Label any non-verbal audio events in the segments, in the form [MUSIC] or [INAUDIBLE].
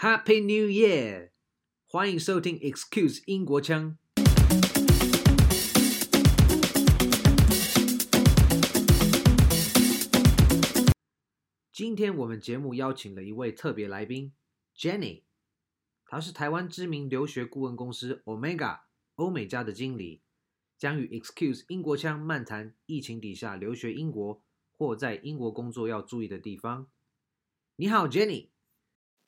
Happy New Year！欢迎收听 Excuse 英国腔。今天我们节目邀请了一位特别来宾，Jenny，她是台湾知名留学顾问公司 Omega 欧美家的经理，将与 Excuse 英国腔漫谈疫情底下留学英国或在英国工作要注意的地方。你好，Jenny。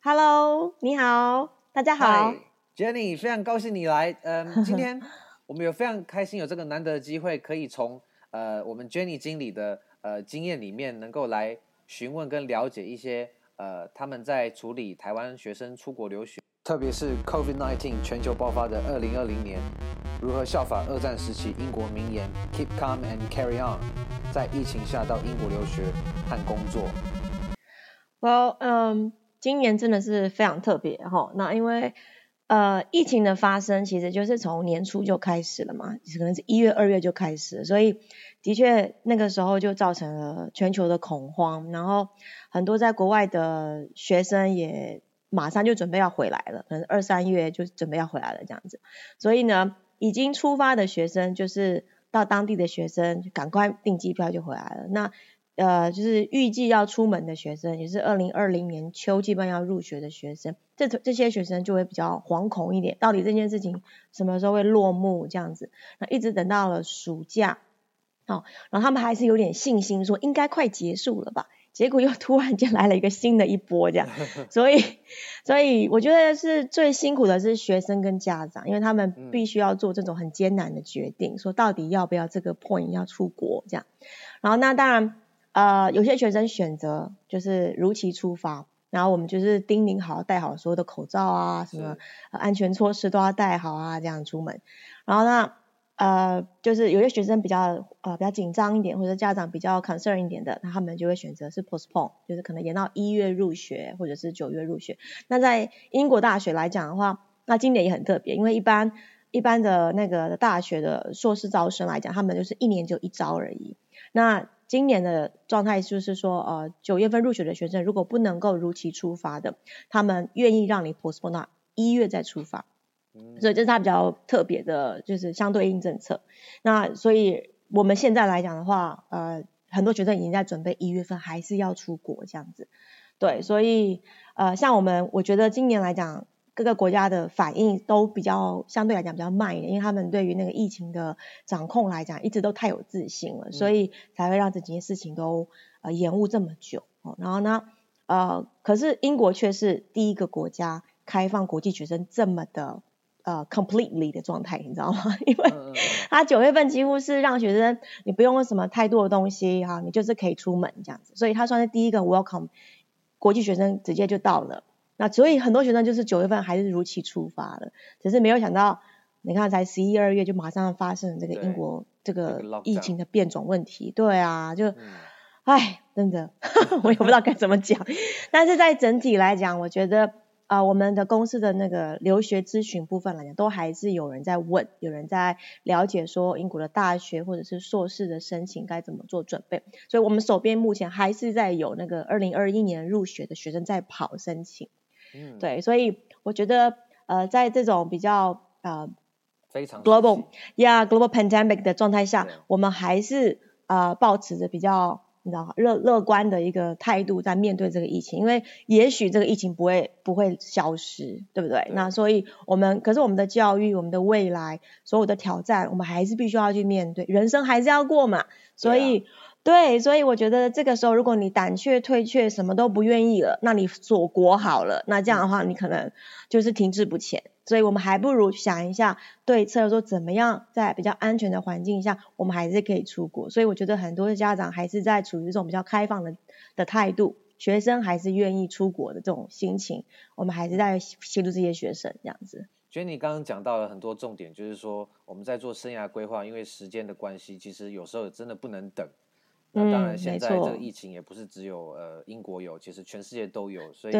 Hello，你好，大家好。Hi，Jenny，非常高兴你来。嗯，[LAUGHS] 今天我们有非常开心有这个难得的机会，可以从呃我们 Jenny 经理的呃经验里面，能够来询问跟了解一些呃他们在处理台湾学生出国留学，特别是 COVID-19 全球爆发的二零二零年，如何效法二战时期英国名言 “Keep calm and carry on”，在疫情下到英国留学和工作。Well，嗯、um。今年真的是非常特别哈，那因为呃疫情的发生其实就是从年初就开始了嘛，可能是一月二月就开始，所以的确那个时候就造成了全球的恐慌，然后很多在国外的学生也马上就准备要回来了，可能二三月就准备要回来了这样子，所以呢已经出发的学生就是到当地的学生赶快订机票就回来了，那。呃，就是预计要出门的学生，也是二零二零年秋季班要入学的学生，这这些学生就会比较惶恐一点，到底这件事情什么时候会落幕这样子？那一直等到了暑假，哦，然后他们还是有点信心，说应该快结束了吧？结果又突然间来了一个新的一波，这样，[LAUGHS] 所以，所以我觉得是最辛苦的是学生跟家长，因为他们必须要做这种很艰难的决定，说到底要不要这个 point 要出国这样，然后那当然。呃，有些学生选择就是如期出发，然后我们就是叮咛好戴好所有的口罩啊，什么安全措施都要戴好啊，这样出门。然后呢，呃，就是有些学生比较呃比较紧张一点，或者家长比较 concern 一点的，那他们就会选择是 postpone，就是可能延到一月入学，或者是九月入学。那在英国大学来讲的话，那今年也很特别，因为一般一般的那个大学的硕士招生来讲，他们就是一年就一招而已。那今年的状态就是说，呃，九月份入学的学生如果不能够如期出发的，他们愿意让你 postpone 到一月再出发，所以这是他比较特别的，就是相对应政策。那所以我们现在来讲的话，呃，很多学生已经在准备一月份还是要出国这样子，对，所以呃，像我们，我觉得今年来讲。各个国家的反应都比较相对来讲比较慢一点，因为他们对于那个疫情的掌控来讲，一直都太有自信了，所以才会让这几件事情都呃延误这么久。哦然后呢，呃，可是英国却是第一个国家开放国际学生这么的呃 completely 的状态，你知道吗？[LAUGHS] 因为 [LAUGHS] 他九月份几乎是让学生你不用什么太多的东西哈，你就是可以出门这样子，所以他算是第一个 welcome 国际学生直接就到了。那所以很多学生就是九月份还是如期出发了，只是没有想到，你看才十一二月就马上发生这个英国这个疫情的变种问题，对啊，就，哎、嗯，真的，[LAUGHS] 我也不知道该怎么讲。但是在整体来讲，我觉得啊、呃，我们的公司的那个留学咨询部分来讲，都还是有人在问，有人在了解说英国的大学或者是硕士的申请该怎么做准备。所以我们手边目前还是在有那个二零二一年入学的学生在跑申请。嗯，对，所以我觉得，呃，在这种比较呃非常 global yeah global pandemic 的状态下，我们还是呃保持着比较你知道乐乐观的一个态度在面对这个疫情，因为也许这个疫情不会不会消失，对不对？对。那所以我们可是我们的教育，我们的未来，所有的挑战，我们还是必须要去面对，人生还是要过嘛，所以。对，对所以我觉得这个时候，如果你胆怯退却，什么都不愿意了，那你锁国好了，那这样的话，你可能就是停滞不前。所以我们还不如想一下对策，说怎么样在比较安全的环境下，我们还是可以出国。所以我觉得很多的家长还是在处于这种比较开放的的态度，学生还是愿意出国的这种心情，我们还是在协助这些学生这样子。Jenny 刚刚讲到了很多重点，就是说我们在做生涯规划，因为时间的关系，其实有时候真的不能等。那当然，现在这个疫情也不是只有呃英国有，其实全世界都有，所以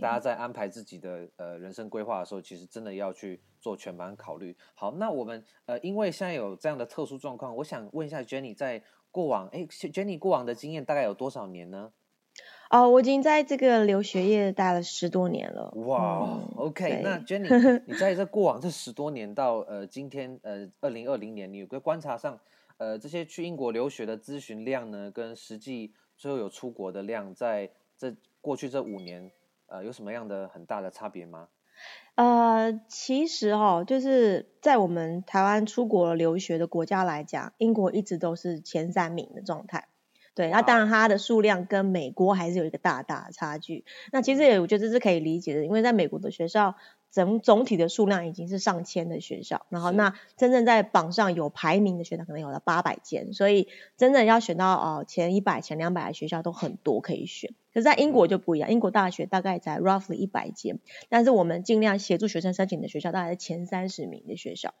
大家在安排自己的呃人生规划的时候，其实真的要去做全盘考虑。好，那我们呃因为现在有这样的特殊状况，我想问一下 Jenny，在过往哎 Jenny 过往的经验大概有多少年呢？哦，我已经在这个留学业待了十多年了。哇、嗯、，OK，那 Jenny，你 [LAUGHS] 在这过往这十多年到呃今天呃二零二零年，你有个观察上，呃这些去英国留学的咨询量呢，跟实际最后有出国的量，在这过去这五年，呃有什么样的很大的差别吗？呃，其实、哦，就是在我们台湾出国留学的国家来讲，英国一直都是前三名的状态。对，那当然它的数量跟美国还是有一个大大的差距。那其实也我觉得这是可以理解的，因为在美国的学校整总体的数量已经是上千的学校，然后那真正在榜上有排名的学校可能有了八百间，所以真正要选到哦前一百、前两百的学校都很多可以选。可是在英国就不一样，英国大学大概在 roughly 一百间，但是我们尽量协助学生申请的学校大概是前三十名的学校。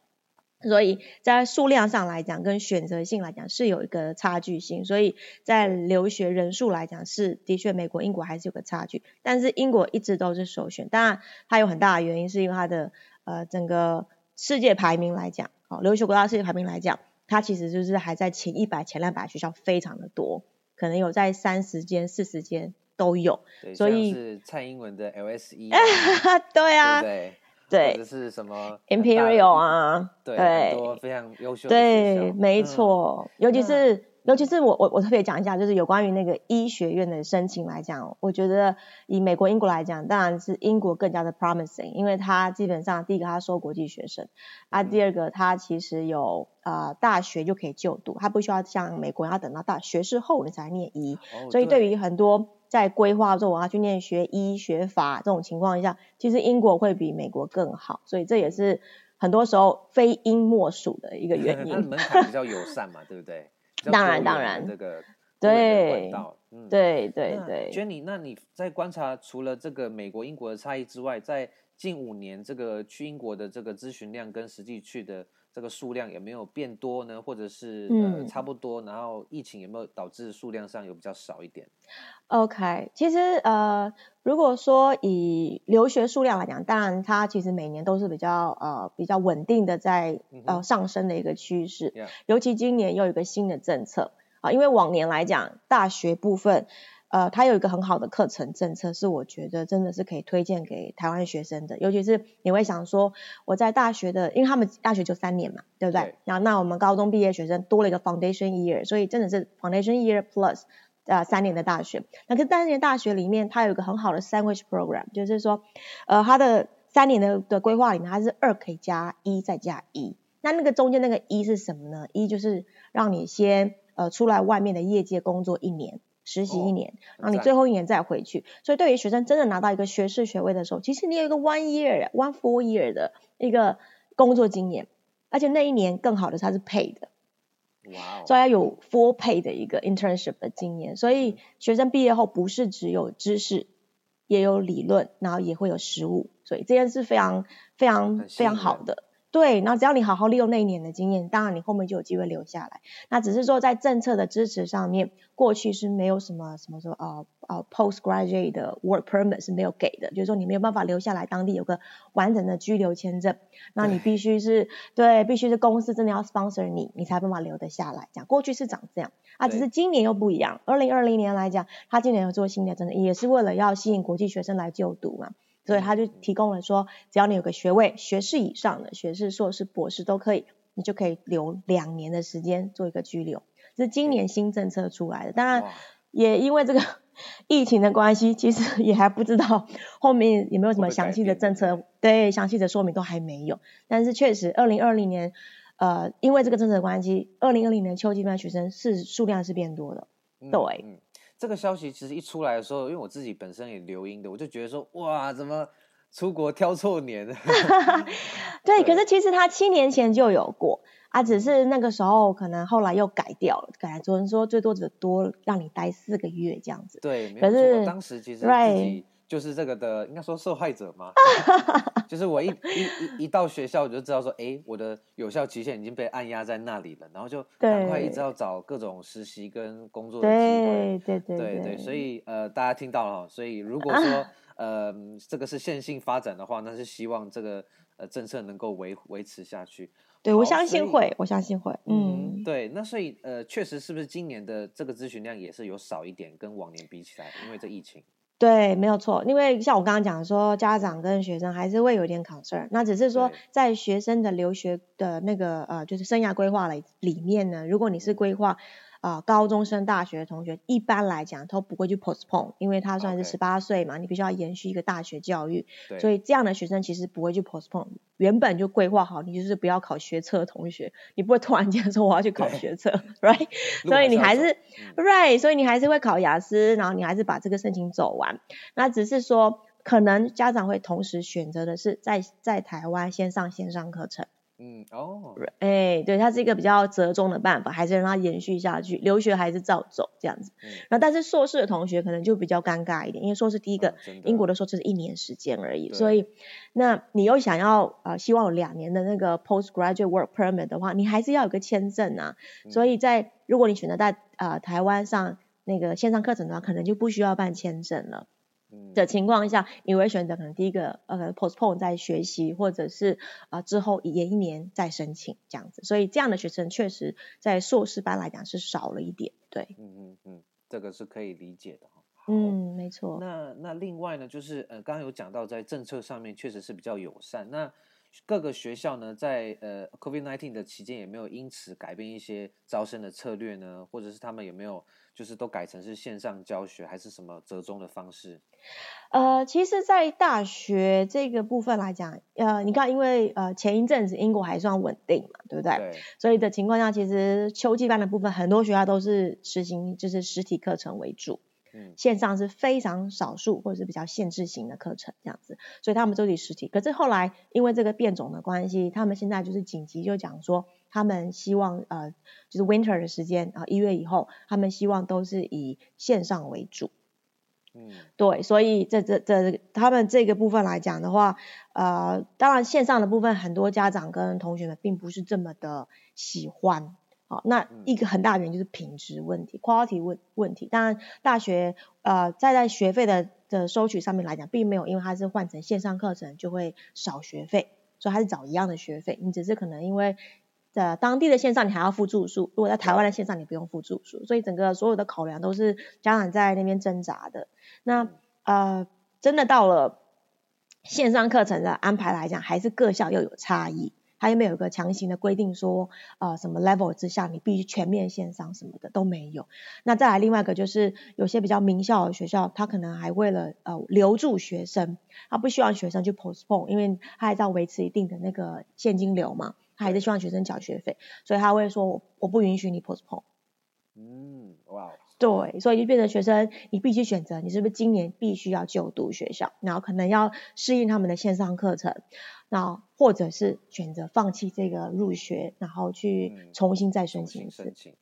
所以在数量上来讲，跟选择性来讲是有一个差距性，所以在留学人数来讲是的确美国、英国还是有个差距，但是英国一直都是首选。当然，它有很大的原因是因为它的呃整个世界排名来讲，哦，留学国家世界排名来讲，它其实就是还在前一百、前两百学校非常的多，可能有在三十间、四十间都有。所以是蔡英文的 LSE，[LAUGHS] 对啊。对对对，或者是什么 Imperial 啊，对，对很多非常优秀的对，没错，嗯、尤其是、嗯、尤其是我我我特别讲一下，就是有关于那个医学院的申请来讲，我觉得以美国、英国来讲，当然是英国更加的 promising，因为它基本上第一个它收国际学生，啊，第二个它其实有呃大学就可以就读，他不需要像美国要等到大学士后你才念医，哦、所以对于很多。在规划说我要去念学医学法这种情况下，其实英国会比美国更好，所以这也是很多时候非英莫属的一个原 [LAUGHS] 因。门槛比较友善嘛，对不对？当然当然，这个对，嗯，对对对。Jenny，那你在观察除了这个美国、英国的差异之外，在近五年这个去英国的这个咨询量跟实际去的这个数量有没有变多呢？或者是呃差不多？然后疫情有没有导致数量上有比较少一点？OK，其实呃，如果说以留学数量来讲，当然它其实每年都是比较呃比较稳定的在呃上升的一个趋势。尤其今年又有一个新的政策啊，呃，因为往年来讲大学部分呃它有一个很好的课程政策，是我觉得真的是可以推荐给台湾学生的。尤其是你会想说我在大学的，因为他们大学就三年嘛，对不对？对。然后那我们高中毕业学生多了一个 foundation year，所以真的是 foundation year plus。呃，三年的大学，那个三年大学里面，它有一个很好的 sandwich program，就是说，呃，它的三年的的规划里面，它是二可以加一再加一，那那个中间那个一是什么呢？一就是让你先呃出来外面的业界工作一年，实习一年，然后你最后一年再回去。所以对于学生真的拿到一个学士学位的时候，其实你有一个 one year one full year 的一个工作经验，而且那一年更好的它是 paid 的。哇哦！所以要有 full pay 的一个 internship 的经验，所以学生毕业后不是只有知识，也有理论，然后也会有实务，所以这件事非常非常非常好的。对，然后只要你好好利用那一年的经验，当然你后面就有机会留下来。那只是说在政策的支持上面，过去是没有什么什么说呃呃 postgraduate 的 work permit 是没有给的，就是说你没有办法留下来当地有个完整的居留签证，那你必须是对，必须是公司真的要 sponsor 你，你才办法留得下来。讲过去是长这样，啊，只是今年又不一样。二零二零年来讲，他今年有做新的政策，也是为了要吸引国际学生来就读嘛。所以他就提供了说，只要你有个学位，学士以上的，学士、硕士、博士都可以，你就可以留两年的时间做一个居留。这是今年新政策出来的，当然也因为这个 [LAUGHS] 疫情的关系，其实也还不知道后面有没有什么详细的政策，对，详细的说明都还没有。但是确实，二零二零年，呃，因为这个政策的关系，二零二零年秋季班学生是数量是变多的，对。嗯这个消息其实一出来的时候，因为我自己本身也留英的，我就觉得说，哇，怎么出国挑错年？[LAUGHS] 对，可是其实他七年前就有过啊，只是那个时候可能后来又改掉了，改做成说最多只多让你待四个月这样子。对，可是当时其实自己就是这个的，应该说受害者嘛。[LAUGHS] 就是我一一一一到学校，我就知道说，哎，我的有效期限已经被按压在那里了，然后就赶快一直要找各种实习跟工作的机会。对对对对对，所以呃，大家听到了，所以如果说 [LAUGHS] 呃这个是线性发展的话，那是希望这个呃政策能够维维持下去。对，我相信会，我相信会。嗯，嗯对，那所以呃，确实是不是今年的这个咨询量也是有少一点，跟往年比起来，因为这疫情。对，没有错，因为像我刚刚讲说，家长跟学生还是会有点 concern，那只是说在学生的留学的那个呃，就是生涯规划里里面呢，如果你是规划。啊、呃，高中生、大学的同学一般来讲都不会去 postpone，因为他算是十八岁嘛.你必须要延续一个大学教育，所以这样的学生其实不会去 postpone，原本就规划好，你就是不要考学测的同学，你不会突然间 [LAUGHS] 说我要去考学测，[LAUGHS] right？所以你还是、嗯、right，所以你还是会考雅思，然后你还是把这个申请走完，那只是说可能家长会同时选择的是在在台湾先上线上课程。嗯哦，哎，对，它是一个比较折中的办法，还是让它延续下去，留学还是照走这样子。嗯，然后但是硕士的同学可能就比较尴尬一点，因为硕士第一个，哦、英国的硕士是一年时间而已，所以那你又想要啊、呃，希望有两年的那个 postgraduate work permit 的话，你还是要有个签证啊。嗯、所以在如果你选择在啊、呃、台湾上那个线上课程的话，可能就不需要办签证了。的情况下，你会选择可能第一个呃 postpone 在学习，或者是啊、呃、之后延一年再申请这样子。所以这样的学生确实在硕士班来讲是少了一点，对。嗯嗯嗯，这个是可以理解的。嗯，没错。那那另外呢，就是呃刚刚有讲到在政策上面确实是比较友善。那各个学校呢，在呃 COVID-19 的期间，也没有因此改变一些招生的策略呢？或者是他们有没有就是都改成是线上教学，还是什么折中的方式？呃，其实，在大学这个部分来讲，呃，你看，因为呃前一阵子英国还算稳定嘛，对不对？对。所以的情况下，其实秋季班的部分，很多学校都是实行就是实体课程为主。嗯，线上是非常少数或者是比较限制型的课程这样子，所以他们都得实体。可是后来因为这个变种的关系，他们现在就是紧急就讲说，他们希望呃就是 winter 的时间啊一月以后，他们希望都是以线上为主。嗯，对，所以这这这他们这个部分来讲的话，呃，当然线上的部分很多家长跟同学们并不是这么的喜欢。好，那一个很大的原因就是品质问题，quality 问问题。当然，大学呃在在学费的的收取上面来讲，并没有因为它是换成线上课程就会少学费，所以还是找一样的学费。你只是可能因为在当地的线上你还要付住宿，如果在台湾的线上你不用付住宿，所以整个所有的考量都是家长在那边挣扎的。那呃，真的到了线上课程的安排来讲，还是各校又有差异。他又没有一个强行的规定说，呃，什么 level 之下你必须全面线上什么的都没有。那再来另外一个就是有些比较名校的学校，他可能还为了呃留住学生，他不希望学生去 postpone，因为他还在维持一定的那个现金流嘛，他还是希望学生缴学费，所以他会说我我不允许你 postpone。嗯，哇。对，所以就变成学生你必须选择，你是不是今年必须要就读学校，然后可能要适应他们的线上课程。那或者是选择放弃这个入学，然后去重新再申请一次。申请，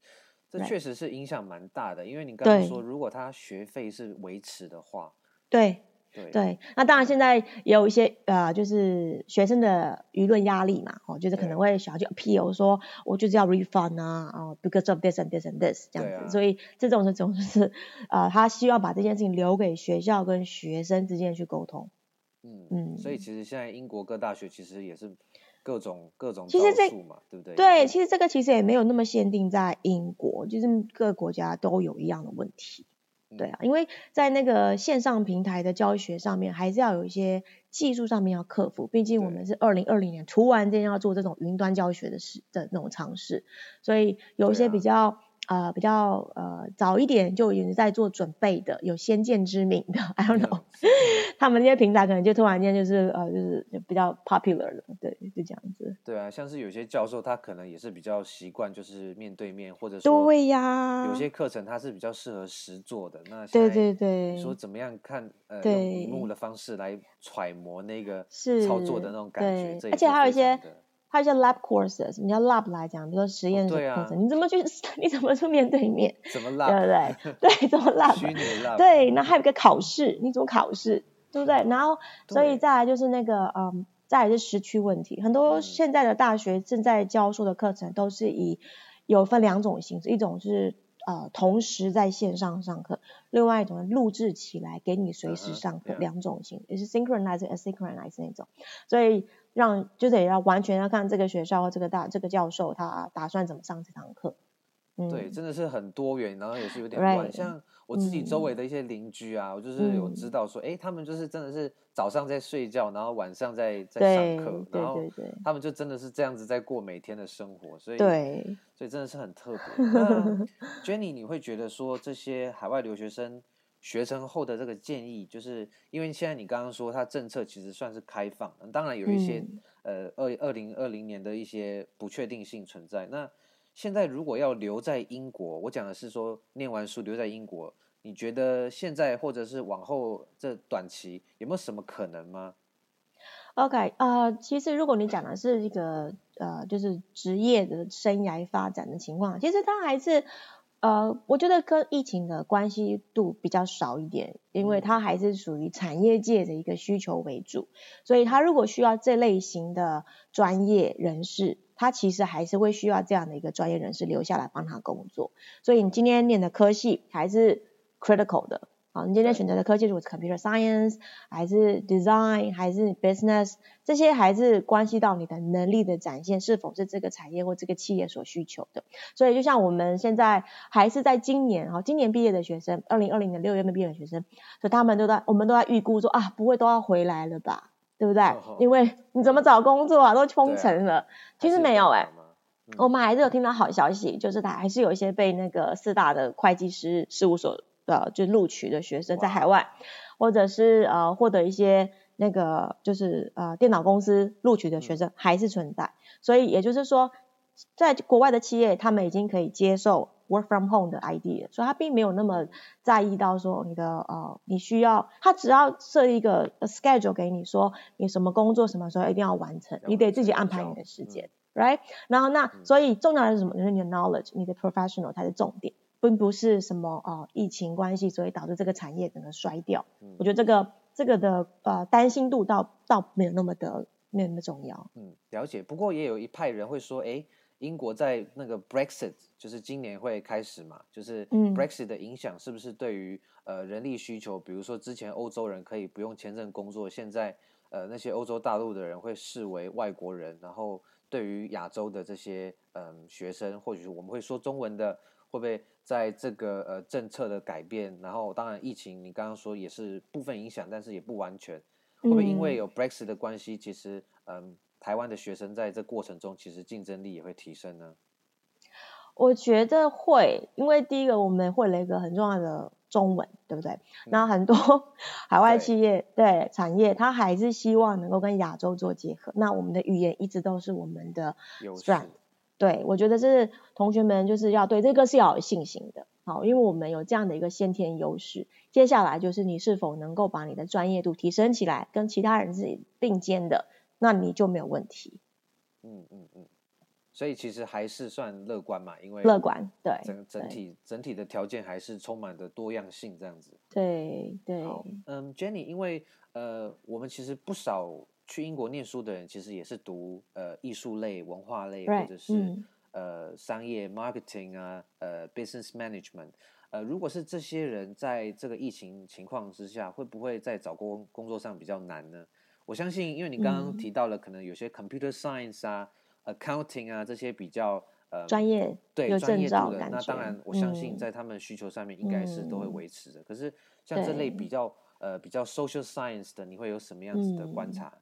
这确实是影响蛮大的，因为你刚刚说，如果他学费是维持的话，对对对。那当然现在也有一些呃，就是学生的舆论压力嘛，哦，就是可能会想要去 appeal 说，我就是要 refund 啊，哦，because of this and this and this 这样子。啊、所以这种这种就是 [LAUGHS] 呃，他希望把这件事情留给学校跟学生之间去沟通。嗯嗯，所以其实现在英国各大学其实也是各种各种招数嘛，对不对？对，其实这个其实也没有那么限定在英国，就是各个国家都有一样的问题。对啊，因为在那个线上平台的教学上面，还是要有一些技术上面要克服。毕竟我们是二零二零年突然间要做这种云端教学的事的那种尝试，所以有一些比较。呃，比较呃早一点就已经在做准备的，有先见之明的，I don't know，[LAUGHS] 他们那些平台可能就突然间就是呃就是比较 popular 了，对，就这样子。对啊，像是有些教授他可能也是比较习惯就是面对面，或者说对呀，有些课程他是比较适合实做的。那对对对，说怎么样看呃用萤幕的方式来揣摩那个操作的那种感觉，而且还有一些。还有一些 lab courses，什么叫 lab 来讲，比如说实验室课程，哦啊、你怎么去，[LAUGHS] 你怎么去面对面？怎么 lab？对不对？[LAUGHS] 对，怎么 lab？虚拟 lab。对，那还有一个考试，你怎么考试？对不对？[LAUGHS] 然后，所以再来就是那个，嗯，再来是时区问题。很多现在的大学正在教授的课程都是以有分两种形式，一种是呃同时在线上上课，另外一种录制起来给你随时上课，uh. 两种型，也是 synchronized asynchronized 那种，所以让就得要完全要看这个学校或这个大这个教授他打算怎么上这堂课。嗯、对，真的是很多元，然后也是有点乱。像我自己周围的一些邻居啊，嗯、我就是有知道说，哎，他们就是真的是早上在睡觉，然后晚上在在上课，然后他们就真的是这样子在过每天的生活，所以对，所以真的是很特别。[LAUGHS] 那 Jenny，你会觉得说这些海外留学生学成后的这个建议，就是因为现在你刚刚说他政策其实算是开放，当然有一些、嗯、呃二二零二零年的一些不确定性存在，那。现在如果要留在英国，我讲的是说念完书留在英国，你觉得现在或者是往后这短期有没有什么可能吗？OK，呃，其实如果你讲的是一个呃，就是职业的生涯发展的情况，其实它还是呃，我觉得跟疫情的关系度比较少一点，因为它还是属于产业界的一个需求为主，所以它如果需要这类型的专业人士。他其实还是会需要这样的一个专业人士留下来帮他工作，所以你今天念的科系还是 critical 的，好，你今天选择的科技如果是 computer science 还是 design 还是 business，这些还是关系到你的能力的展现是否是这个产业或这个企业所需求的。所以就像我们现在还是在今年，哈，今年毕业的学生，二零二零年六月份毕业的学生，所以他们都在，我们都在预估说啊，不会都要回来了吧？对不对？因为你怎么找工作啊？都封城了。啊、其实没有哎、我们还是有听到好消息，就是他还是有一些被那个四大的会计师事务所的就录取的学生在海外，或者是呃获得一些那个就是呃电脑公司录取的学生还是存在。嗯、所以也就是说，在国外的企业，他们已经可以接受。Work from home 的 idea，所以他并没有那么在意到说你的呃，你需要他只要设一个 schedule 给你说你什么工作什么时候一定要完成，你得自己安排你的时间、嗯、，right？然后那、嗯、所以重要的是什么？就是你的 knowledge，你的 professional 才是重点，并不是什么哦、呃、疫情关系所以导致这个产业整个衰掉。嗯、我觉得这个这个的呃担心度倒倒没有那么的没有那么重要。嗯，了解。不过也有一派人会说，哎。英国在那个 Brexit 就是今年会开始嘛，就是 Brexit 的影响是不是对于呃人力需求，比如说之前欧洲人可以不用签证工作，现在呃那些欧洲大陆的人会视为外国人，然后对于亚洲的这些嗯、呃、学生，或许我们会说中文的，会不会在这个呃政策的改变，然后当然疫情你刚刚说也是部分影响，但是也不完全，会不会因为有 Brexit 的关系，其实嗯。呃台湾的学生在这过程中，其实竞争力也会提升呢。我觉得会，因为第一个我们会了一个很重要的中文，对不对？那、嗯、很多 [LAUGHS] 海外企业对，对产业，它还是希望能够跟亚洲做结合。那我们的语言一直都是我们的 strength。对，我觉得这是同学们就是要对这个是要有信心的。好，因为我们有这样的一个先天优势。接下来就是你是否能够把你的专业度提升起来，跟其他人是并肩的。那你就没有问题。嗯嗯嗯，所以其实还是算乐观嘛，因为乐观对整整体整体的条件还是充满的多样性这样子。对对。好，嗯，Jenny，因为呃，我们其实不少去英国念书的人，其实也是读呃艺术类、文化类，Right, 或者是、嗯、呃商业 marketing 啊，呃 business management。呃，如果是这些人在这个疫情情况之下，会不会在找工工作上比较难呢？我相信，因为你刚刚提到了，可能有些 computer science 啊、嗯、accounting 啊这些比较呃专业对专业度的，那当然我相信在他们需求上面应该是都会维持的。嗯、可是像这类比较呃比较 social science 的，你会有什么样子的观察？嗯、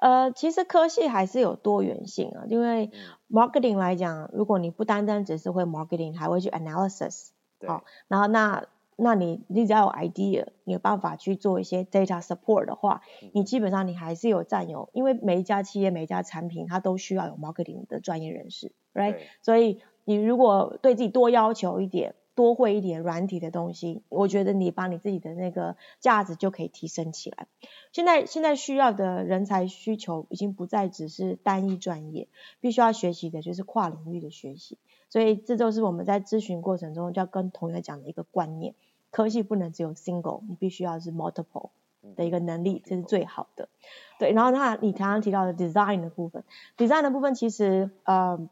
呃，其实科系还是有多元性啊，因为 marketing 来讲，如果你不单单只是会 marketing，还会去 analysis，对，好，然后那。那你你只要有 idea，你有办法去做一些 data support 的话，你基本上你还是有占有，因为每一家企业每一家产品它都需要有 marketing 的专业人士，right？所以你如果对自己多要求一点，多会一点软体的东西，我觉得你把你自己的那个价值就可以提升起来。现在现在需要的人才需求已经不再只是单一专业，必须要学习的就是跨领域的学习。所以这就是我们在咨询过程中就要跟同学讲的一个观念。科技不能只有 single，你必须要是 multiple 的一个能力，这是最好的。对，然后那你刚刚提到的 design 的部分，design 的部分其实呃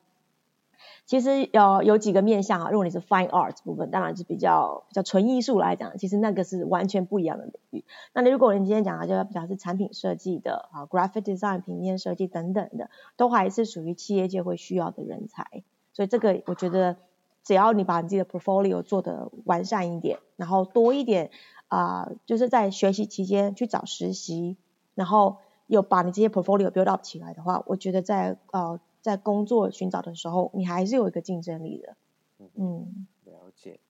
其实有有几个面向啊，如果你是 fine art 部分，当然是比较比较纯艺术来讲，其实那个是完全不一样的领域。那你如果你今天讲的就比较是产品设计的啊，graphic design 平面设计等等的，都还是属于企业界会需要的人才。所以这个我觉得，只要你把你自己的 portfolio 做得完善一点，然后多一点啊、就是在学习期间去找实习，然后有把你这些 portfolio build up 起来的话，我觉得在呃。在工作寻找的时候，你还是有一个竞争力的。嗯，嗯了解。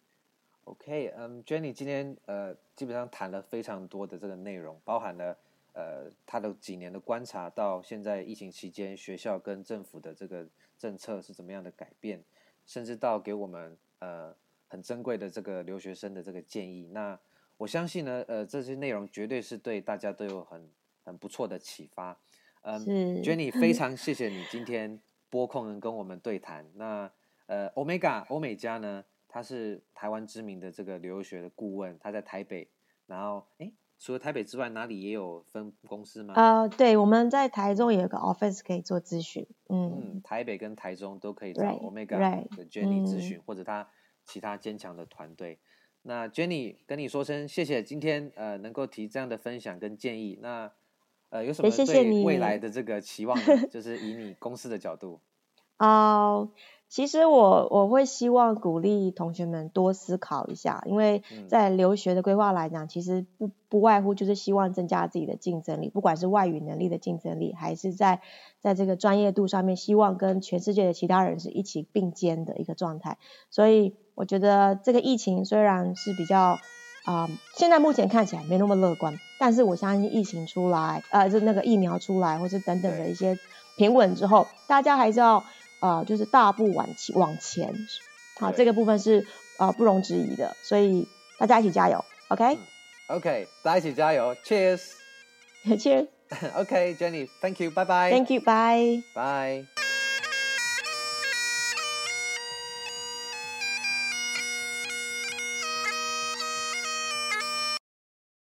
OK，嗯、um,，Jenny 今天呃基本上谈了非常多的这个内容，包含了呃他的几年的观察，到现在疫情期间学校跟政府的这个政策是怎么样的改变，甚至到给我们呃很珍贵的这个留学生的这个建议。那我相信呢，呃这些内容绝对是对大家都有很很不错的启发。嗯，Jenny，[LAUGHS] 非常谢谢你今天拨空能跟我们对谈。那呃，Omega 欧美加呢，他是台湾知名的这个留学的顾问，他在台北。然后，哎，除了台北之外，哪里也有分公司吗？啊、呃，对，我们在台中也有个 office 可以做咨询。嗯，嗯，台北跟台中都可以找 Omega 的 Jenny 咨询，或者他其他坚强的团队。那 Jenny 跟你说声谢谢，今天呃能够提这样的分享跟建议。那呃，有什么对未来的这个期望呢？谢 [LAUGHS] 谢就是以你公司的角度。啊、uh,，其实我我会希望鼓励同学们多思考一下，因为在留学的规划来讲，其实不不外乎就是希望增加自己的竞争力，不管是外语能力的竞争力，还是在在这个专业度上面，希望跟全世界的其他人是一起并肩的一个状态。所以我觉得这个疫情虽然是比较。啊、呃，现在目前看起来没那么乐观，但是我相信疫情出来，呃，就那个疫苗出来，或是等等的一些平稳之后，大家还是要呃，就是大步往前往前，好，这个部分是呃不容置疑的，所以大家一起加油，OK？OK，、okay? okay, 大家一起加油，Cheers，Cheers，OK，Jenny，Thank [LAUGHS] [LAUGHS] you，拜拜，Thank you，bye，拜。